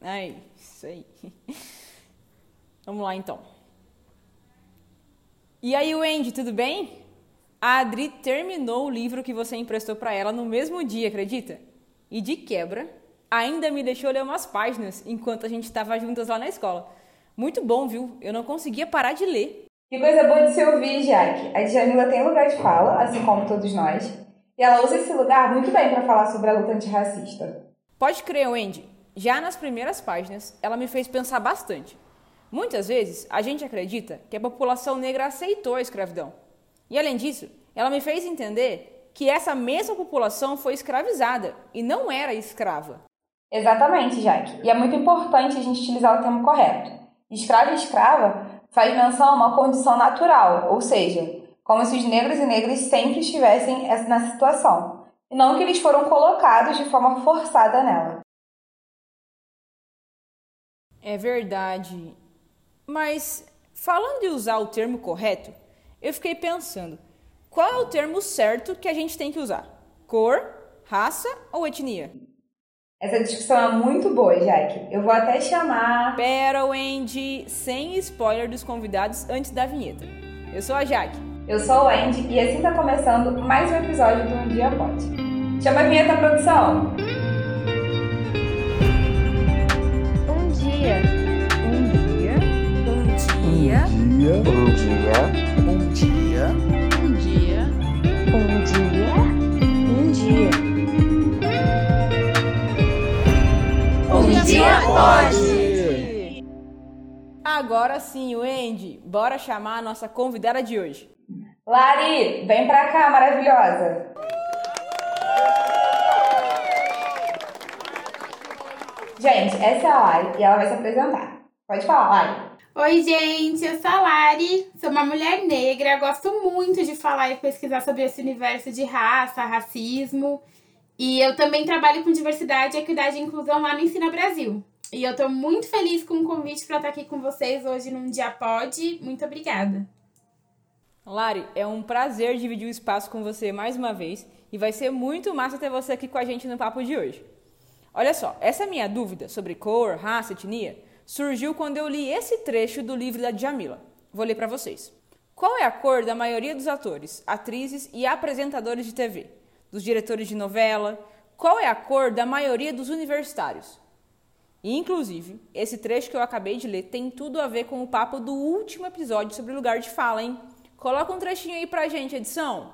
Ai, isso aí. Vamos lá então. E aí, Wendy, tudo bem? A Adri terminou o livro que você emprestou para ela no mesmo dia, acredita? E de quebra, ainda me deixou ler umas páginas enquanto a gente estava juntas lá na escola. Muito bom, viu? Eu não conseguia parar de ler. Que coisa boa de se ouvir, Jaque. A Djamila tem lugar de fala, assim como todos nós, e ela usa esse lugar muito bem para falar sobre a luta antirracista. Pode crer, Wendy. Já nas primeiras páginas, ela me fez pensar bastante. Muitas vezes, a gente acredita que a população negra aceitou a escravidão. E além disso, ela me fez entender que essa mesma população foi escravizada e não era escrava. Exatamente, Jaque. E é muito importante a gente utilizar o termo correto. Escravo e escrava faz menção a uma condição natural, ou seja, como se os negros e negras sempre estivessem nessa situação, e não que eles foram colocados de forma forçada nela. É verdade. Mas, falando de usar o termo correto, eu fiquei pensando: qual é o termo certo que a gente tem que usar? Cor, raça ou etnia? Essa discussão é muito boa, Jaque. Eu vou até chamar. Pera, Wendy, sem spoiler dos convidados antes da vinheta. Eu sou a Jaque. Eu sou a Wendy e assim tá começando mais um episódio do Um Dia Pode. Chama a vinheta, produção! Dia. dia, Um dia, um dia, Um dia. um dia, um dia. Um dia pode. Agora sim, Wendy, bora chamar a nossa convidada de hoje. Lari, vem pra cá, maravilhosa! Gente, essa é a Lari e ela vai se apresentar. Pode falar, Lari. Oi, gente, eu sou a Lari, sou uma mulher negra, gosto muito de falar e pesquisar sobre esse universo de raça, racismo. E eu também trabalho com diversidade, equidade e inclusão lá no Ensina Brasil. E eu tô muito feliz com o convite para estar aqui com vocês hoje num Dia Pod. Muito obrigada. Lari, é um prazer dividir o espaço com você mais uma vez e vai ser muito massa ter você aqui com a gente no papo de hoje. Olha só, essa minha dúvida sobre cor, raça, etnia surgiu quando eu li esse trecho do livro da Djamila. Vou ler para vocês. Qual é a cor da maioria dos atores, atrizes e apresentadores de TV? Dos diretores de novela? Qual é a cor da maioria dos universitários? E, inclusive, esse trecho que eu acabei de ler tem tudo a ver com o papo do último episódio sobre lugar de fala, hein? Coloca um trechinho aí pra gente, edição.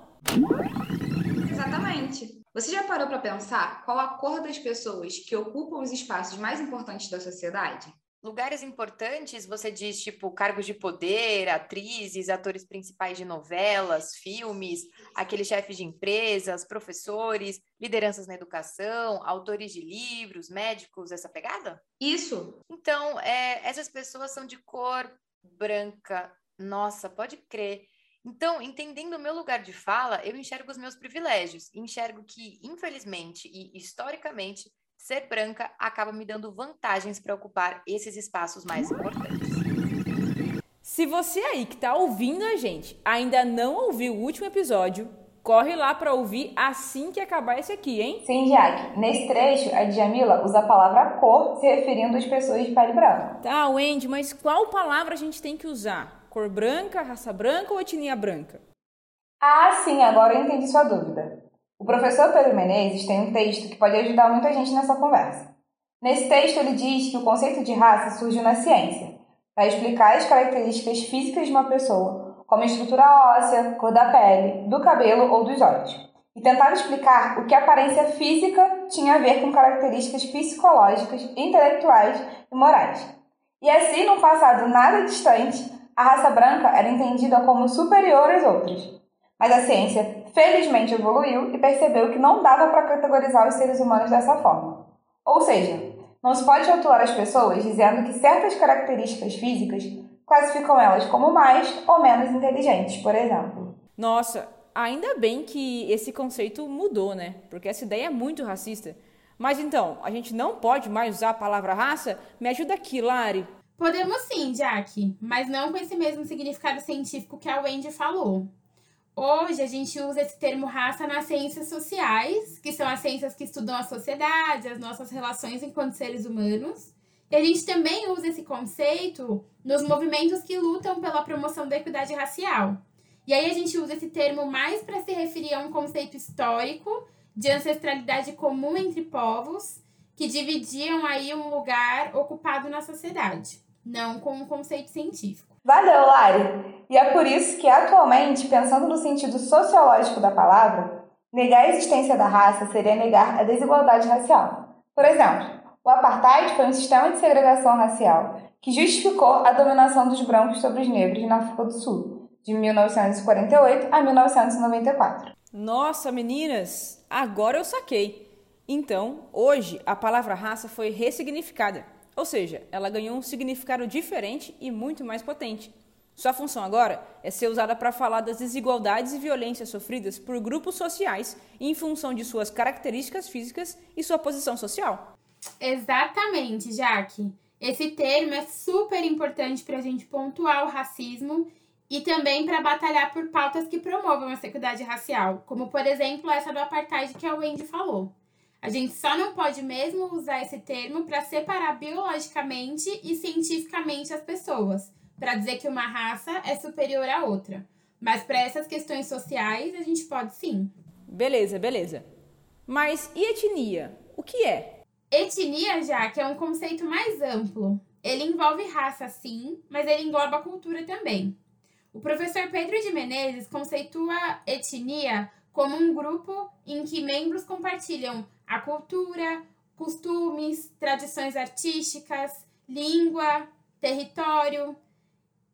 Exatamente. Você já parou para pensar qual a cor das pessoas que ocupam os espaços mais importantes da sociedade? Lugares importantes, você diz, tipo, cargos de poder, atrizes, atores principais de novelas, filmes, aqueles chefes de empresas, professores, lideranças na educação, autores de livros, médicos, essa pegada? Isso. Então, é, essas pessoas são de cor branca. Nossa, pode crer. Então, entendendo o meu lugar de fala, eu enxergo os meus privilégios. Enxergo que, infelizmente e historicamente, ser branca acaba me dando vantagens para ocupar esses espaços mais importantes. Se você aí que tá ouvindo a gente ainda não ouviu o último episódio, corre lá para ouvir assim que acabar esse aqui, hein? Sim, Jaque. Nesse trecho, a Djamila usa a palavra cor se referindo às pessoas de pele branca. Tá, Wendy, mas qual palavra a gente tem que usar? Cor branca, raça branca ou etnia branca? Ah, sim, agora eu entendi sua dúvida. O professor Pedro Menezes tem um texto que pode ajudar muita gente nessa conversa. Nesse texto, ele diz que o conceito de raça surgiu na ciência, para explicar as características físicas de uma pessoa, como a estrutura óssea, cor da pele, do cabelo ou dos olhos, e tentava explicar o que a aparência física tinha a ver com características psicológicas, intelectuais e morais. E assim, num passado nada distante, a raça branca era entendida como superior às outras. Mas a ciência felizmente evoluiu e percebeu que não dava para categorizar os seres humanos dessa forma. Ou seja, não se pode rotular as pessoas dizendo que certas características físicas classificam elas como mais ou menos inteligentes, por exemplo. Nossa, ainda bem que esse conceito mudou, né? Porque essa ideia é muito racista. Mas então, a gente não pode mais usar a palavra raça? Me ajuda aqui, Lari. Podemos sim, Jack, mas não com esse mesmo significado científico que a Wendy falou. Hoje a gente usa esse termo raça nas ciências sociais, que são as ciências que estudam a sociedade, as nossas relações enquanto seres humanos. E a gente também usa esse conceito nos movimentos que lutam pela promoção da equidade racial. E aí a gente usa esse termo mais para se referir a um conceito histórico de ancestralidade comum entre povos que dividiam aí um lugar ocupado na sociedade, não com um conceito científico. Valeu, Lari! E é por isso que, atualmente, pensando no sentido sociológico da palavra, negar a existência da raça seria negar a desigualdade racial. Por exemplo, o apartheid foi um sistema de segregação racial que justificou a dominação dos brancos sobre os negros na África do Sul, de 1948 a 1994. Nossa, meninas, agora eu saquei. Então, hoje, a palavra raça foi ressignificada, ou seja, ela ganhou um significado diferente e muito mais potente. Sua função agora é ser usada para falar das desigualdades e violências sofridas por grupos sociais em função de suas características físicas e sua posição social. Exatamente, Jaque. Esse termo é super importante para a gente pontuar o racismo e também para batalhar por pautas que promovam essa equidade racial, como por exemplo essa do apartheid que a Wendy falou. A gente só não pode mesmo usar esse termo para separar biologicamente e cientificamente as pessoas, para dizer que uma raça é superior à outra. Mas para essas questões sociais, a gente pode sim. Beleza, beleza. Mas e etnia? O que é? Etnia, já que é um conceito mais amplo. Ele envolve raça, sim, mas ele engloba cultura também. O professor Pedro de Menezes conceitua etnia como um grupo em que membros compartilham a cultura, costumes, tradições artísticas, língua, território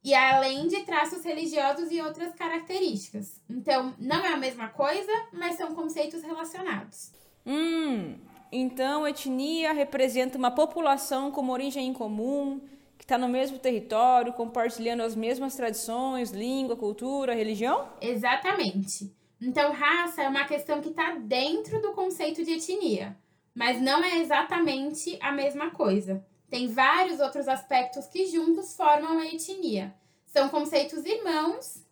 e além de traços religiosos e outras características. Então, não é a mesma coisa, mas são conceitos relacionados. Hum, então etnia representa uma população com uma origem em comum, que está no mesmo território, compartilhando as mesmas tradições, língua, cultura, religião? Exatamente. Então, raça é uma questão que está dentro do conceito de etnia, mas não é exatamente a mesma coisa. Tem vários outros aspectos que juntos formam a etnia. São conceitos irmãos,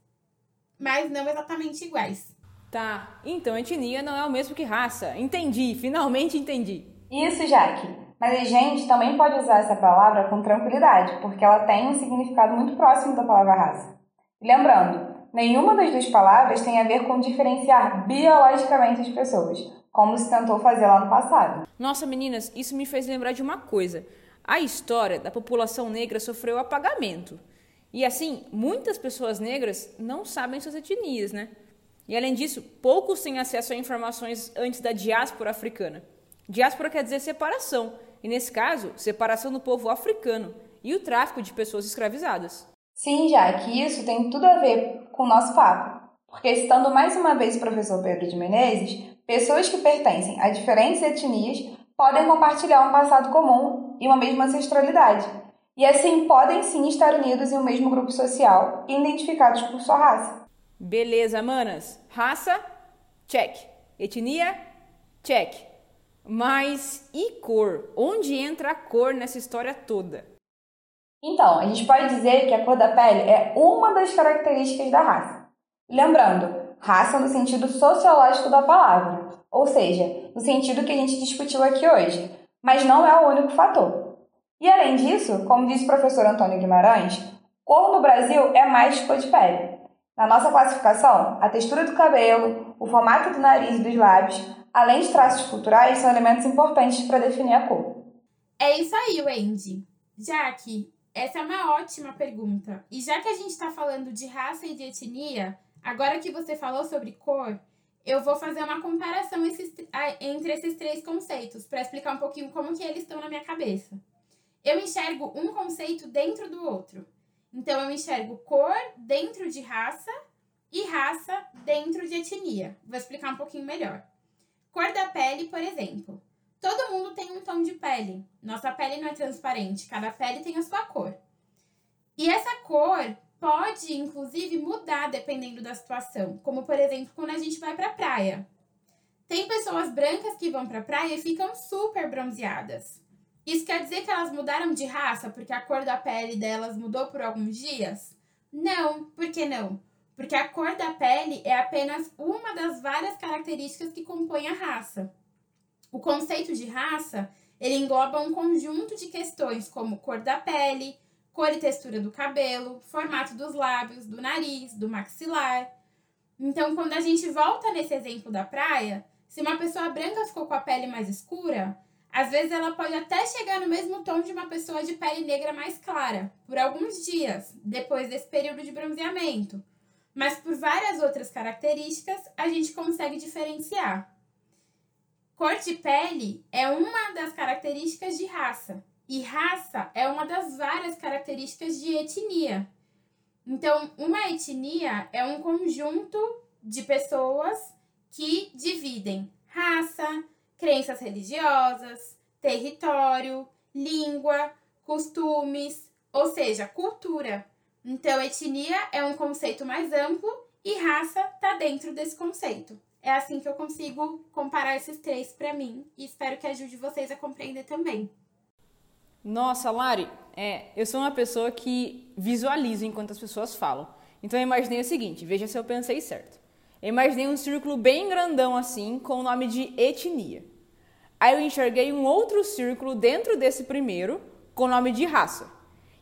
mas não exatamente iguais. Tá, então etnia não é o mesmo que raça. Entendi, finalmente entendi. Isso, Jaque. Mas a gente também pode usar essa palavra com tranquilidade, porque ela tem um significado muito próximo da palavra raça. E lembrando, nenhuma das duas palavras tem a ver com diferenciar biologicamente as pessoas, como se tentou fazer lá no passado. Nossa, meninas, isso me fez lembrar de uma coisa. A história da população negra sofreu apagamento. E assim, muitas pessoas negras não sabem suas etnias, né? E além disso, poucos têm acesso a informações antes da diáspora africana. Diáspora quer dizer separação, e nesse caso, separação do povo africano e o tráfico de pessoas escravizadas. Sim, já que isso tem tudo a ver com o nosso papo. Porque, citando mais uma vez o professor Pedro de Menezes, pessoas que pertencem a diferentes etnias podem compartilhar um passado comum e uma mesma ancestralidade. E assim podem sim estar unidos em um mesmo grupo social e identificados por sua raça. Beleza, manas. Raça? Check. Etnia? Check. Mas e cor? Onde entra a cor nessa história toda? Então, a gente pode dizer que a cor da pele é uma das características da raça. Lembrando, raça no sentido sociológico da palavra, ou seja, no sentido que a gente discutiu aqui hoje, mas não é o único fator. E além disso, como disse o professor Antônio Guimarães, cor no Brasil é mais cor de pele. Na nossa classificação, a textura do cabelo, o formato do nariz e dos lábios, além de traços culturais, são elementos importantes para definir a cor. É isso aí, Wendy. Jaque, essa é uma ótima pergunta. E já que a gente está falando de raça e de etnia, agora que você falou sobre cor, eu vou fazer uma comparação esses, entre esses três conceitos para explicar um pouquinho como que eles estão na minha cabeça. Eu enxergo um conceito dentro do outro. Então eu enxergo cor dentro de raça e raça dentro de etnia. Vou explicar um pouquinho melhor. Cor da pele, por exemplo. Todo mundo tem um tom de pele. Nossa pele não é transparente, cada pele tem a sua cor. E essa cor pode, inclusive, mudar dependendo da situação. Como, por exemplo, quando a gente vai para a praia. Tem pessoas brancas que vão para a praia e ficam super bronzeadas. Isso quer dizer que elas mudaram de raça porque a cor da pele delas mudou por alguns dias? Não, por que não? Porque a cor da pele é apenas uma das várias características que compõem a raça. O conceito de raça Ele engloba um conjunto de questões como cor da pele, cor e textura do cabelo, formato dos lábios, do nariz, do maxilar. Então, quando a gente volta nesse exemplo da praia, se uma pessoa branca ficou com a pele mais escura, às vezes ela pode até chegar no mesmo tom de uma pessoa de pele negra mais clara, por alguns dias, depois desse período de bronzeamento. Mas por várias outras características, a gente consegue diferenciar. Cor de pele é uma das características de raça, e raça é uma das várias características de etnia. Então, uma etnia é um conjunto de pessoas que dividem raça, crenças religiosas, território, língua, costumes, ou seja, cultura. Então, etnia é um conceito mais amplo e raça está dentro desse conceito. É assim que eu consigo comparar esses três para mim e espero que ajude vocês a compreender também. Nossa, Lari, é, eu sou uma pessoa que visualiza enquanto as pessoas falam. Então eu imaginei o seguinte, veja se eu pensei certo. Eu imaginei um círculo bem grandão assim, com o nome de etnia. Aí eu enxerguei um outro círculo dentro desse primeiro, com o nome de raça.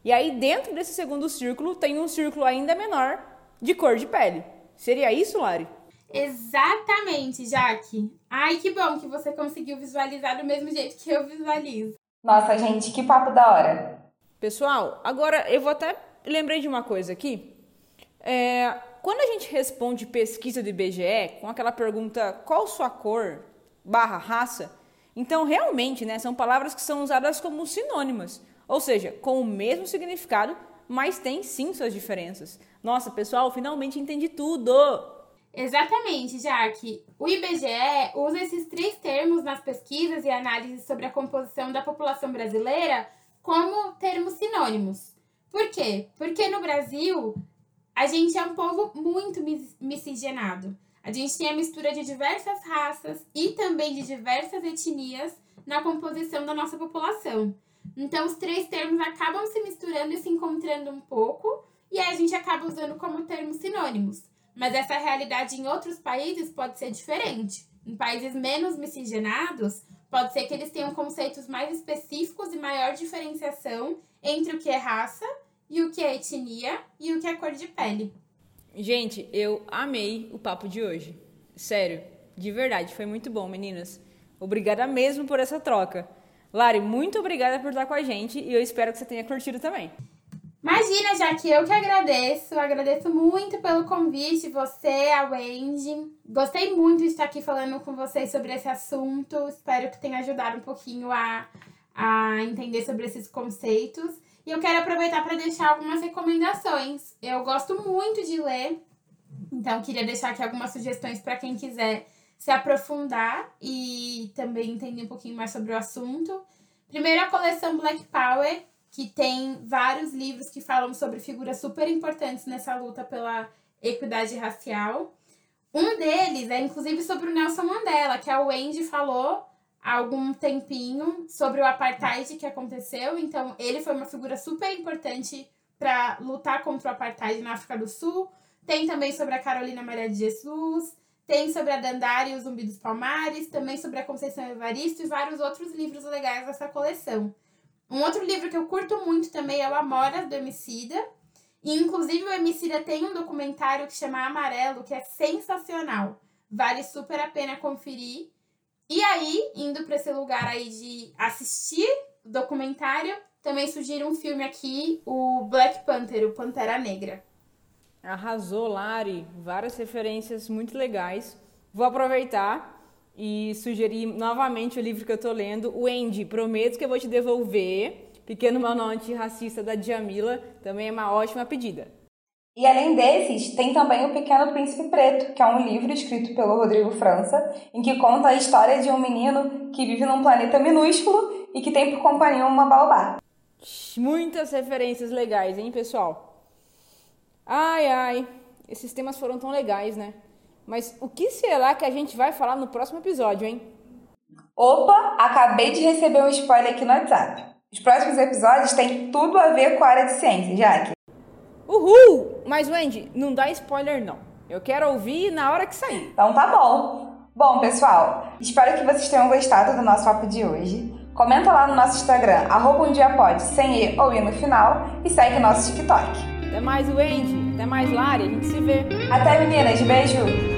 E aí dentro desse segundo círculo tem um círculo ainda menor de cor de pele. Seria isso, Lari? Exatamente, Jaque. Ai, que bom que você conseguiu visualizar do mesmo jeito que eu visualizo. Nossa, gente, que papo da hora. Pessoal, agora eu vou até lembrei de uma coisa aqui. É, quando a gente responde pesquisa do IBGE com aquela pergunta qual sua cor barra raça, então realmente né, são palavras que são usadas como sinônimas, ou seja, com o mesmo significado, mas tem sim suas diferenças. Nossa, pessoal, finalmente entendi tudo! Exatamente, Jaque. O IBGE usa esses três termos nas pesquisas e análises sobre a composição da população brasileira como termos sinônimos. Por quê? Porque no Brasil a gente é um povo muito miscigenado. A gente tem a mistura de diversas raças e também de diversas etnias na composição da nossa população. Então, os três termos acabam se misturando e se encontrando um pouco, e aí a gente acaba usando como termos sinônimos. Mas essa realidade em outros países pode ser diferente. Em países menos miscigenados, pode ser que eles tenham conceitos mais específicos e maior diferenciação entre o que é raça e o que é etnia e o que é cor de pele. Gente, eu amei o papo de hoje. Sério, de verdade, foi muito bom, meninas. Obrigada mesmo por essa troca. Lari, muito obrigada por estar com a gente e eu espero que você tenha curtido também. Imagina, já que eu que agradeço, agradeço muito pelo convite, você, a Wendy. Gostei muito de estar aqui falando com vocês sobre esse assunto. Espero que tenha ajudado um pouquinho a, a entender sobre esses conceitos. E eu quero aproveitar para deixar algumas recomendações. Eu gosto muito de ler, então queria deixar aqui algumas sugestões para quem quiser se aprofundar e também entender um pouquinho mais sobre o assunto. Primeiro, a coleção Black Power, que tem vários livros que falam sobre figuras super importantes nessa luta pela equidade racial. Um deles é inclusive sobre o Nelson Mandela, que a Wendy falou há algum tempinho sobre o apartheid que aconteceu. Então, ele foi uma figura super importante para lutar contra o apartheid na África do Sul. Tem também sobre a Carolina Maria de Jesus, tem sobre a Dandara e o Zumbi dos Palmares, também sobre a Conceição Evaristo e vários outros livros legais dessa coleção. Um outro livro que eu curto muito também é o Amoras, do Emicida. E, inclusive, o Emicida tem um documentário que chama Amarelo, que é sensacional. Vale super a pena conferir. E aí, indo para esse lugar aí de assistir o documentário, também sugiro um filme aqui, o Black Panther, o Pantera Negra. Arrasou, Lari. Várias referências muito legais. Vou aproveitar e sugerir novamente o livro que eu tô lendo, o Andy, prometo que eu vou te devolver. Pequeno Manual Antirracista da Djamila, também é uma ótima pedida. E além desses, tem também O Pequeno Príncipe Preto, que é um livro escrito pelo Rodrigo França, em que conta a história de um menino que vive num planeta minúsculo e que tem por companhia uma baobá. Muitas referências legais, hein, pessoal? Ai, ai, esses temas foram tão legais, né? Mas o que será que a gente vai falar no próximo episódio, hein? Opa, acabei de receber um spoiler aqui no WhatsApp. Os próximos episódios têm tudo a ver com a área de ciência, Jaque. Uhul! Mas, Wendy, não dá spoiler não. Eu quero ouvir na hora que sair. Então tá bom. Bom, pessoal, espero que vocês tenham gostado do nosso papo de hoje. Comenta lá no nosso Instagram, arroba um dia pode, sem E ou I no final, e segue o nosso TikTok. Até mais, Wendy. Até mais, Lari. A gente se vê. Até, meninas. Beijo.